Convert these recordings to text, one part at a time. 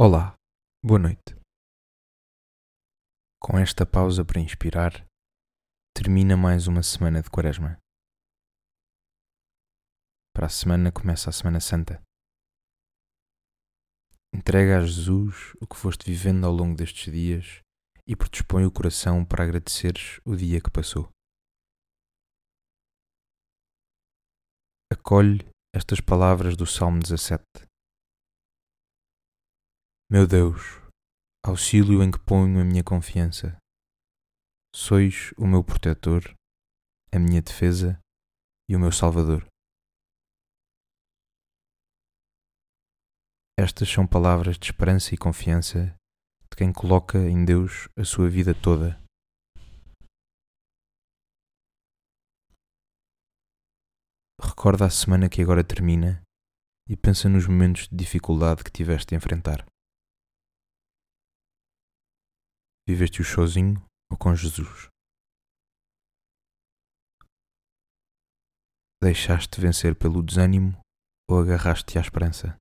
Olá, boa noite. Com esta pausa para inspirar, termina mais uma semana de Quaresma. Para a semana começa a Semana Santa. Entrega a Jesus o que foste vivendo ao longo destes dias e predispõe o coração para agradeceres o dia que passou. Acolhe estas palavras do Salmo 17 meu Deus, auxílio em que ponho a minha confiança. Sois o meu protetor, a minha defesa e o meu salvador. Estas são palavras de esperança e confiança de quem coloca em Deus a sua vida toda. Recorda a semana que agora termina e pensa nos momentos de dificuldade que tiveste a enfrentar. Viveste-o sozinho ou com Jesus? Deixaste-te vencer pelo desânimo ou agarraste-te à esperança?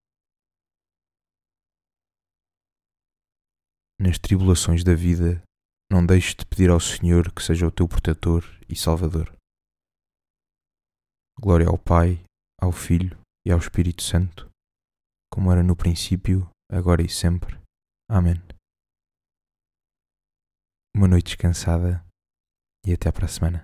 Nas tribulações da vida, não deixes de pedir ao Senhor que seja o teu protetor e salvador. Glória ao Pai, ao Filho e ao Espírito Santo, como era no princípio, agora e sempre. Amém uma noite descansada e até para a semana.